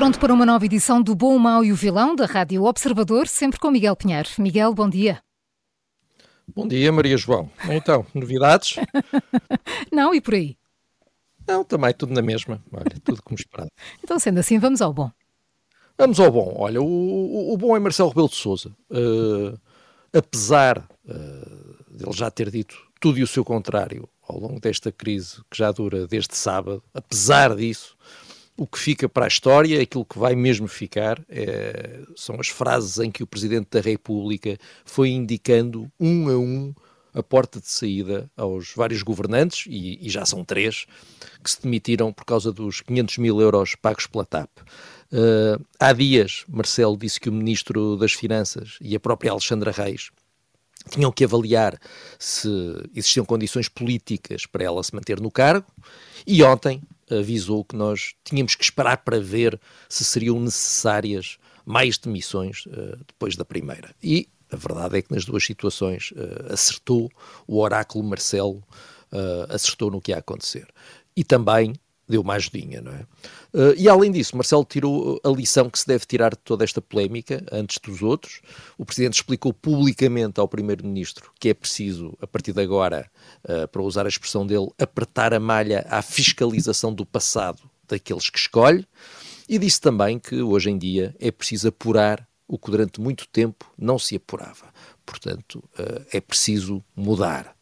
Pronto para uma nova edição do Bom, o Mau e o Vilão da Rádio Observador, sempre com Miguel Pinheiro. Miguel, bom dia. Bom dia, Maria João. Então, novidades? Não, e por aí? Não, também tudo na mesma. Olha, tudo como esperado. então, sendo assim, vamos ao bom. Vamos ao bom. Olha, o, o, o bom é Marcelo Rebelo de Souza. Uh, apesar uh, dele já ter dito tudo e o seu contrário ao longo desta crise que já dura desde sábado, apesar disso, o que fica para a história, aquilo que vai mesmo ficar, é, são as frases em que o Presidente da República foi indicando um a um a porta de saída aos vários governantes, e, e já são três, que se demitiram por causa dos 500 mil euros pagos pela TAP. Uh, há dias, Marcelo disse que o Ministro das Finanças e a própria Alexandra Reis tinham que avaliar se existiam condições políticas para ela se manter no cargo, e ontem avisou que nós tínhamos que esperar para ver se seriam necessárias mais demissões uh, depois da primeira. E a verdade é que nas duas situações uh, acertou o oráculo Marcelo, uh, acertou no que ia acontecer. E também deu uma ajudinha, não é? Uh, e além disso, Marcelo tirou a lição que se deve tirar de toda esta polémica, antes dos outros. O Presidente explicou publicamente ao Primeiro-Ministro que é preciso, a partir de agora, uh, para usar a expressão dele, apertar a malha à fiscalização do passado daqueles que escolhe. E disse também que hoje em dia é preciso apurar o que durante muito tempo não se apurava. Portanto, uh, é preciso mudar.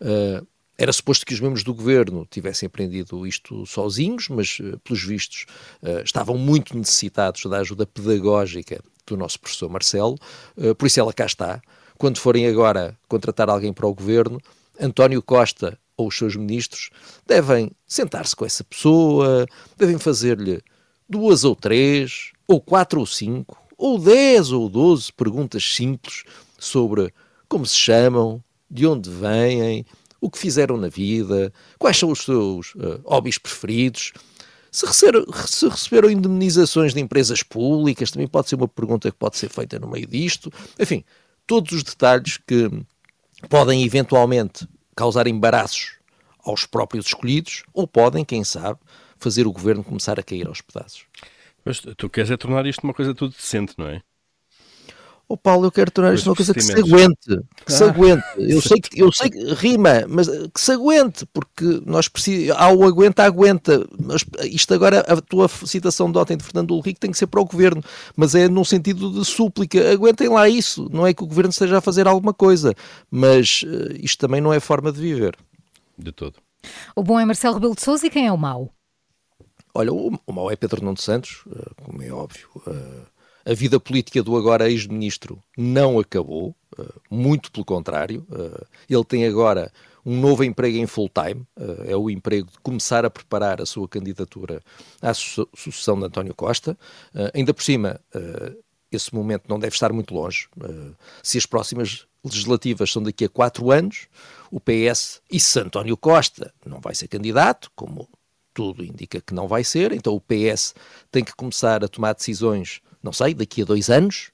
Uh, era suposto que os membros do governo tivessem aprendido isto sozinhos, mas, eh, pelos vistos, eh, estavam muito necessitados da ajuda pedagógica do nosso professor Marcelo, eh, por isso ela cá está. Quando forem agora contratar alguém para o governo, António Costa ou os seus ministros devem sentar-se com essa pessoa, devem fazer-lhe duas ou três, ou quatro ou cinco, ou dez ou doze perguntas simples sobre como se chamam, de onde vêm, o que fizeram na vida, quais são os seus uh, hobbies preferidos, se, receberam, se receberam indemnizações de empresas públicas, também pode ser uma pergunta que pode ser feita no meio disto. Enfim, todos os detalhes que podem eventualmente causar embaraços aos próprios escolhidos ou podem, quem sabe, fazer o governo começar a cair aos pedaços. Mas tu queres é tornar isto uma coisa tudo decente, não é? Oh Paulo, eu quero tornar isto uma coisa que se aguente, que se ah. aguente. Eu sei que, eu sei que rima, mas que se aguente, porque nós precisamos, há o aguenta, aguenta. Mas isto agora, a tua citação de ontem de Fernando Ulrich tem que ser para o governo, mas é num sentido de súplica. Aguentem lá isso. Não é que o governo esteja a fazer alguma coisa, mas uh, isto também não é forma de viver. De todo. O bom é Marcelo Rebelo de Sousa e quem é o mau? Olha, o, o mau é Pedro Nuno Santos, como é óbvio. Uh, a vida política do agora ex-ministro não acabou, uh, muito pelo contrário. Uh, ele tem agora um novo emprego em full-time, uh, é o emprego de começar a preparar a sua candidatura à su sucessão de António Costa. ainda por cima, esse momento não deve estar muito longe. se as próximas legislativas são daqui a quatro anos, o PS, e se António Costa não vai ser candidato, como tudo indica que não vai ser, então o PS tem que começar a tomar decisões não sei, daqui a dois anos,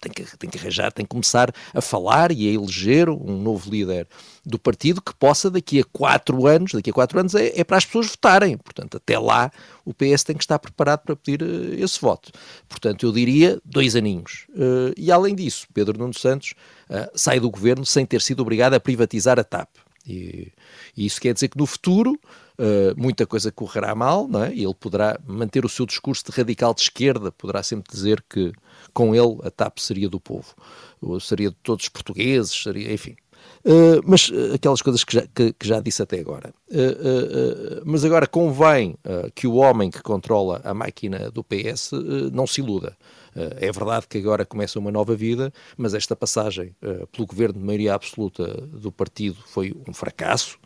tem que, tem que arranjar, tem que começar a falar e a eleger um novo líder do partido que possa daqui a quatro anos, daqui a quatro anos é, é para as pessoas votarem, portanto até lá o PS tem que estar preparado para pedir uh, esse voto. Portanto eu diria dois aninhos. Uh, e além disso, Pedro Nuno Santos uh, sai do governo sem ter sido obrigado a privatizar a TAP. E, e isso quer dizer que no futuro uh, muita coisa correrá mal, não é? E ele poderá manter o seu discurso de radical de esquerda, poderá sempre dizer que com ele a TAP seria do povo, ou seria de todos os portugueses, seria, enfim. Uh, mas uh, aquelas coisas que já, que, que já, disse até agora. Uh, mas agora convém que o homem que controla a máquina do PS não se iluda. é verdade que agora começa uma nova vida, mas esta passagem pelo governo de maioria absoluta do partido foi um fracasso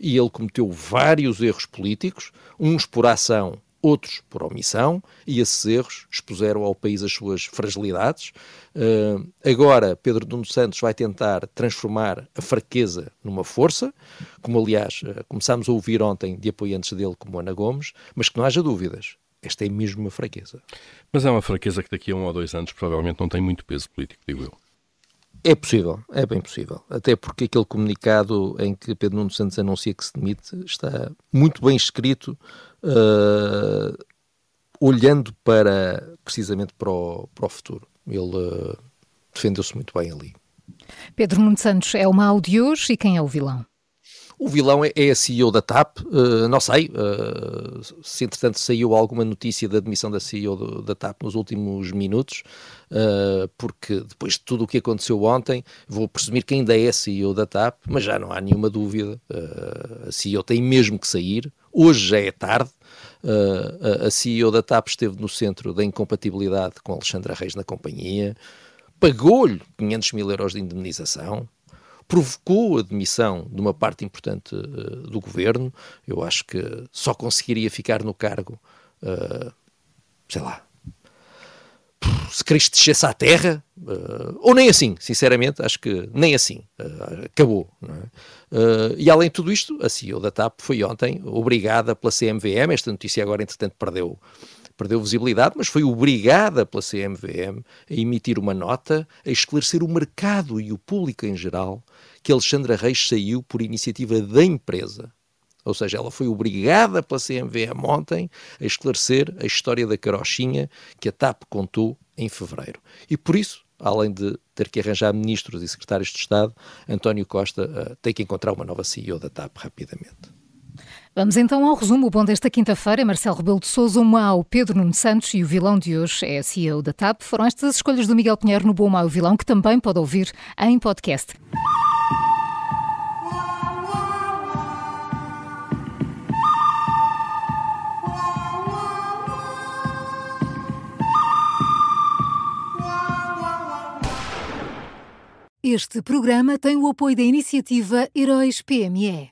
e ele cometeu vários erros políticos, uns por ação outros por omissão, e esses erros expuseram ao país as suas fragilidades. Uh, agora, Pedro Nuno Santos vai tentar transformar a fraqueza numa força, como aliás uh, começámos a ouvir ontem de apoiantes dele, como Ana Gomes, mas que não haja dúvidas. Esta é mesmo uma fraqueza. Mas é uma fraqueza que daqui a um ou dois anos provavelmente não tem muito peso político, digo eu. É possível, é bem possível. Até porque aquele comunicado em que Pedro Nuno Santos anuncia que se demite está muito bem escrito, uh, olhando para precisamente para o, para o futuro. Ele uh, defendeu-se muito bem ali. Pedro Nuno Santos é o mal de hoje e quem é o vilão? O vilão é, é a CEO da TAP, uh, não sei uh, se entretanto saiu alguma notícia da admissão da CEO do, da TAP nos últimos minutos, uh, porque depois de tudo o que aconteceu ontem, vou presumir que ainda é a CEO da TAP, mas já não há nenhuma dúvida, a CEO tem mesmo que sair, hoje já é tarde, a CEO da TAP esteve no centro da incompatibilidade com Alexandra Reis na companhia, pagou-lhe 500 mil euros de indemnização, provocou a demissão de uma parte importante uh, do governo. Eu acho que só conseguiria ficar no cargo, uh, sei lá, se Cristo descesse à terra, uh, ou nem assim, sinceramente, acho que nem assim, acabou. É? e além de tudo isto, a CEO da TAP foi ontem obrigada pela CMVM, esta notícia agora entretanto perdeu perdeu visibilidade, mas foi obrigada pela CMVM a emitir uma nota a esclarecer o mercado e o público em geral que Alexandra Reis saiu por iniciativa da empresa. Ou seja, ela foi obrigada pela CMVM ontem a esclarecer a história da carochinha que a TAP contou em fevereiro. E por isso, além de ter que arranjar ministros e secretários de Estado, António Costa uh, tem que encontrar uma nova CEO da TAP rapidamente. Vamos então ao resumo. O bom desta quinta-feira, Marcelo Rebelo de Sousa, o mau Pedro Nuno Santos e o vilão de hoje é a CEO da TAP. Foram estas as escolhas do Miguel Pinheiro no Bom, Mau Vilão, que também pode ouvir em podcast. Este programa tem o apoio da iniciativa Heróis PME.